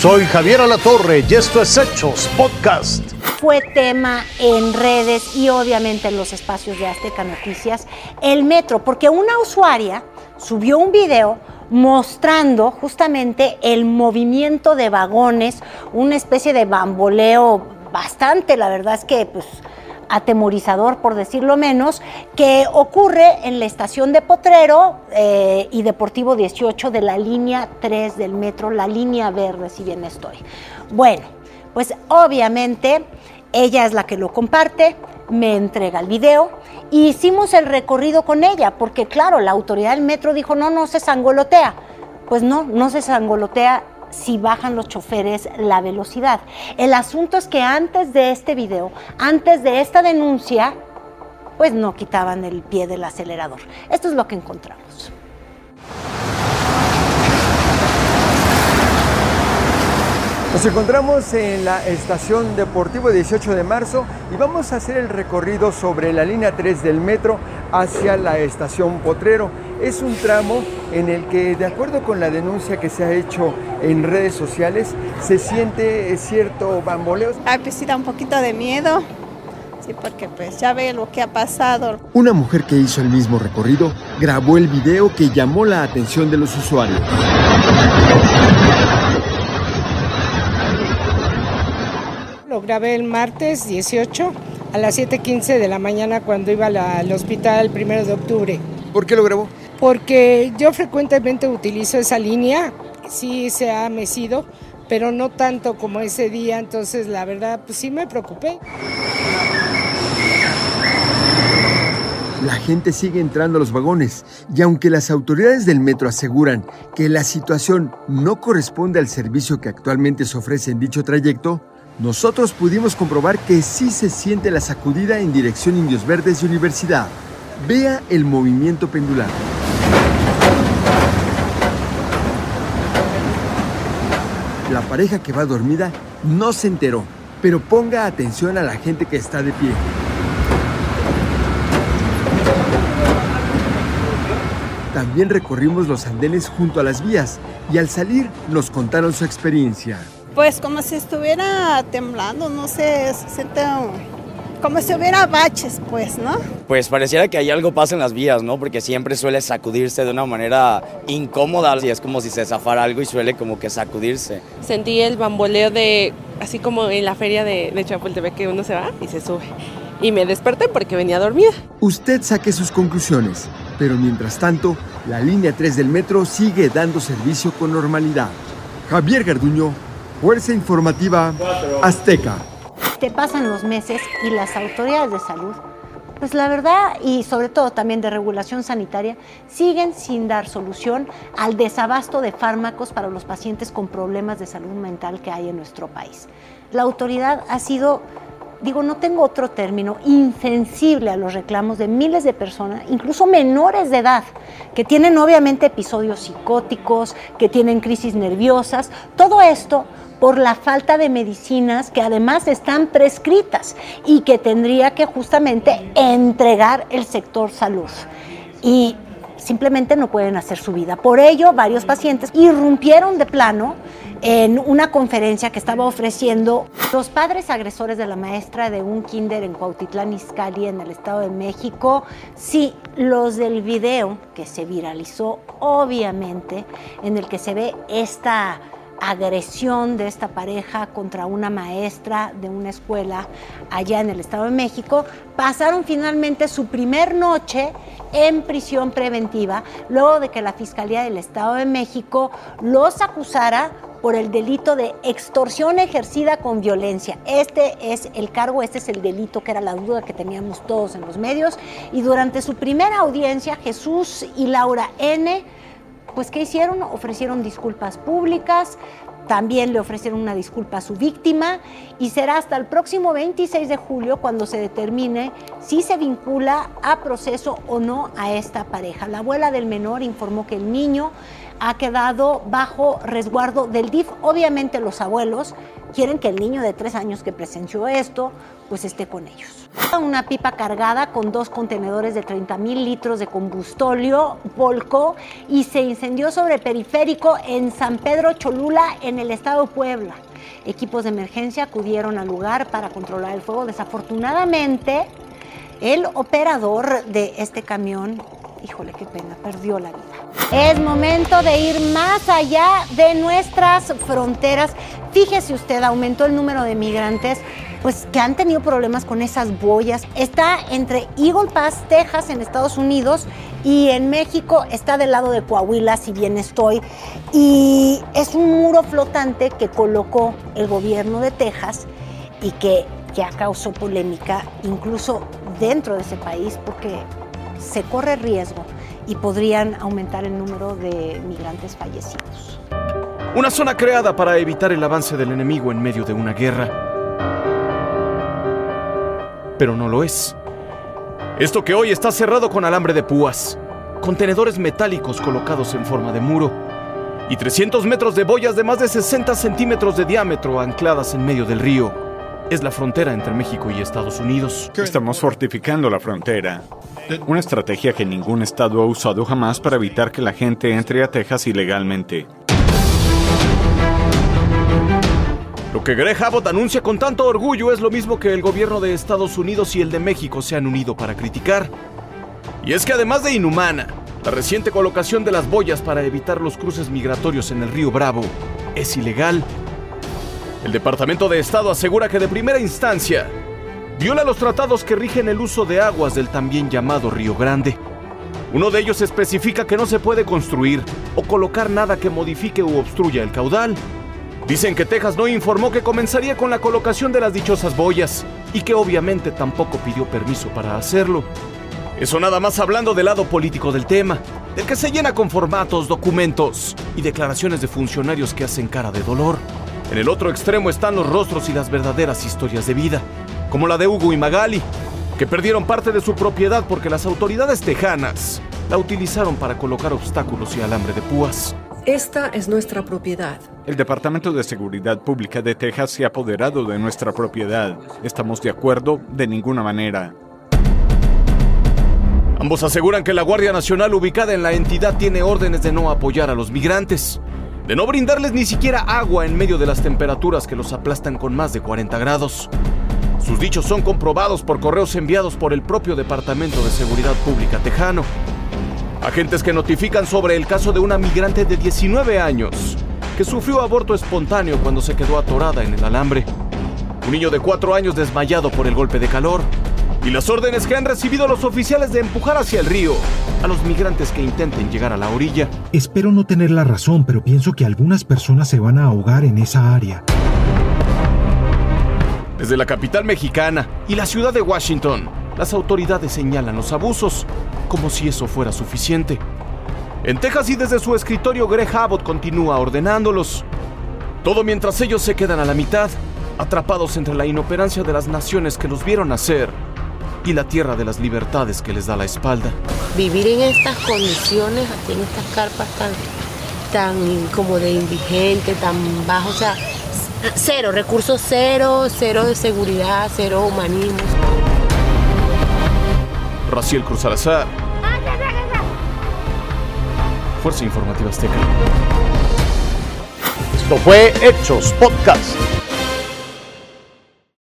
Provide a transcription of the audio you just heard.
Soy Javier Alatorre y esto es Hechos Podcast. Fue tema en redes y obviamente en los espacios de Azteca Noticias el metro, porque una usuaria subió un video mostrando justamente el movimiento de vagones, una especie de bamboleo bastante, la verdad es que pues atemorizador, por decirlo menos, que ocurre en la estación de Potrero eh, y Deportivo 18 de la línea 3 del metro, la línea verde, si bien estoy. Bueno, pues obviamente ella es la que lo comparte, me entrega el video. Y hicimos el recorrido con ella, porque claro, la autoridad del metro dijo, no, no se sangolotea. Pues no, no se sangolotea si bajan los choferes la velocidad. El asunto es que antes de este video, antes de esta denuncia, pues no quitaban el pie del acelerador. Esto es lo que encontramos. Nos encontramos en la estación Deportivo 18 de marzo y vamos a hacer el recorrido sobre la línea 3 del metro hacia la estación Potrero. Es un tramo en el que, de acuerdo con la denuncia que se ha hecho en redes sociales, se siente cierto bamboleo. Ay, pues sí da un poquito de miedo. Sí, porque pues ya ve lo que ha pasado. Una mujer que hizo el mismo recorrido grabó el video que llamó la atención de los usuarios. Grabé el martes 18 a las 7.15 de la mañana cuando iba al hospital el primero de octubre. ¿Por qué lo grabó? Porque yo frecuentemente utilizo esa línea, sí se ha mecido, pero no tanto como ese día, entonces la verdad pues sí me preocupé. La gente sigue entrando a los vagones y aunque las autoridades del metro aseguran que la situación no corresponde al servicio que actualmente se ofrece en dicho trayecto, nosotros pudimos comprobar que sí se siente la sacudida en dirección Indios Verdes y Universidad. Vea el movimiento pendular. La pareja que va dormida no se enteró, pero ponga atención a la gente que está de pie. También recorrimos los andenes junto a las vías y al salir nos contaron su experiencia. Pues como si estuviera temblando, no sé, se siente como si hubiera baches, pues, ¿no? Pues pareciera que hay algo pasa en las vías, ¿no? Porque siempre suele sacudirse de una manera incómoda y es como si se zafara algo y suele como que sacudirse. Sentí el bamboleo de, así como en la feria de, de Chapultepec que uno se va y se sube. Y me desperté porque venía dormida. Usted saque sus conclusiones, pero mientras tanto, la línea 3 del metro sigue dando servicio con normalidad. Javier Garduño, Fuerza Informativa Azteca. Te pasan los meses y las autoridades de salud, pues la verdad y sobre todo también de regulación sanitaria, siguen sin dar solución al desabasto de fármacos para los pacientes con problemas de salud mental que hay en nuestro país. La autoridad ha sido digo, no tengo otro término, insensible a los reclamos de miles de personas, incluso menores de edad, que tienen obviamente episodios psicóticos, que tienen crisis nerviosas, todo esto por la falta de medicinas que además están prescritas y que tendría que justamente entregar el sector salud. Y simplemente no pueden hacer su vida. Por ello, varios pacientes irrumpieron de plano en una conferencia que estaba ofreciendo los padres agresores de la maestra de un kinder en Cuautitlán Izcalli, en el Estado de México. Sí, los del video que se viralizó, obviamente, en el que se ve esta agresión de esta pareja contra una maestra de una escuela allá en el Estado de México, pasaron finalmente su primer noche en prisión preventiva, luego de que la Fiscalía del Estado de México los acusara por el delito de extorsión ejercida con violencia. Este es el cargo, este es el delito que era la duda que teníamos todos en los medios. Y durante su primera audiencia, Jesús y Laura N., pues ¿qué hicieron? Ofrecieron disculpas públicas, también le ofrecieron una disculpa a su víctima y será hasta el próximo 26 de julio cuando se determine si se vincula a proceso o no a esta pareja. La abuela del menor informó que el niño ha quedado bajo resguardo del DIF. Obviamente los abuelos quieren que el niño de tres años que presenció esto, pues esté con ellos. Una pipa cargada con dos contenedores de 30 mil litros de combustóleo volcó y se incendió sobre periférico en San Pedro Cholula, en el estado Puebla. Equipos de emergencia acudieron al lugar para controlar el fuego. Desafortunadamente, el operador de este camión híjole, qué pena, perdió la vida. Es momento de ir más allá de nuestras fronteras. Fíjese usted, aumentó el número de migrantes pues que han tenido problemas con esas boyas. Está entre Eagle Pass, Texas, en Estados Unidos, y en México está del lado de Coahuila, si bien estoy. Y es un muro flotante que colocó el gobierno de Texas y que ya causó polémica incluso dentro de ese país porque se corre riesgo y podrían aumentar el número de migrantes fallecidos. Una zona creada para evitar el avance del enemigo en medio de una guerra. Pero no lo es. Esto que hoy está cerrado con alambre de púas, contenedores metálicos colocados en forma de muro y 300 metros de boyas de más de 60 centímetros de diámetro ancladas en medio del río. Es la frontera entre México y Estados Unidos. Estamos fortificando la frontera. Una estrategia que ningún estado ha usado jamás para evitar que la gente entre a Texas ilegalmente. Lo que Greg Abbott anuncia con tanto orgullo es lo mismo que el gobierno de Estados Unidos y el de México se han unido para criticar. Y es que además de inhumana, la reciente colocación de las boyas para evitar los cruces migratorios en el río Bravo es ilegal. El Departamento de Estado asegura que de primera instancia viola los tratados que rigen el uso de aguas del también llamado Río Grande. Uno de ellos especifica que no se puede construir o colocar nada que modifique u obstruya el caudal. Dicen que Texas no informó que comenzaría con la colocación de las dichosas boyas y que obviamente tampoco pidió permiso para hacerlo. Eso nada más hablando del lado político del tema, del que se llena con formatos, documentos y declaraciones de funcionarios que hacen cara de dolor. En el otro extremo están los rostros y las verdaderas historias de vida, como la de Hugo y Magali, que perdieron parte de su propiedad porque las autoridades tejanas la utilizaron para colocar obstáculos y alambre de púas. Esta es nuestra propiedad. El Departamento de Seguridad Pública de Texas se ha apoderado de nuestra propiedad. ¿Estamos de acuerdo? De ninguna manera. Ambos aseguran que la Guardia Nacional ubicada en la entidad tiene órdenes de no apoyar a los migrantes, de no brindarles ni siquiera agua en medio de las temperaturas que los aplastan con más de 40 grados. Sus dichos son comprobados por correos enviados por el propio Departamento de Seguridad Pública tejano. Agentes que notifican sobre el caso de una migrante de 19 años que sufrió aborto espontáneo cuando se quedó atorada en el alambre. Un niño de 4 años desmayado por el golpe de calor. Y las órdenes que han recibido los oficiales de empujar hacia el río a los migrantes que intenten llegar a la orilla. Espero no tener la razón, pero pienso que algunas personas se van a ahogar en esa área. Desde la capital mexicana y la ciudad de Washington, las autoridades señalan los abusos, como si eso fuera suficiente. En Texas y desde su escritorio, Greg Abbott continúa ordenándolos. Todo mientras ellos se quedan a la mitad, atrapados entre la inoperancia de las naciones que los vieron nacer y la tierra de las libertades que les da la espalda. Vivir en estas condiciones, aquí en estas carpas tan, tan como de indigente, tan bajo, o sea, Cero, recursos cero, cero de seguridad, cero humanismo. Raciel Cruz Salazar. Fuerza Informativa Azteca. Esto fue Hechos Podcast.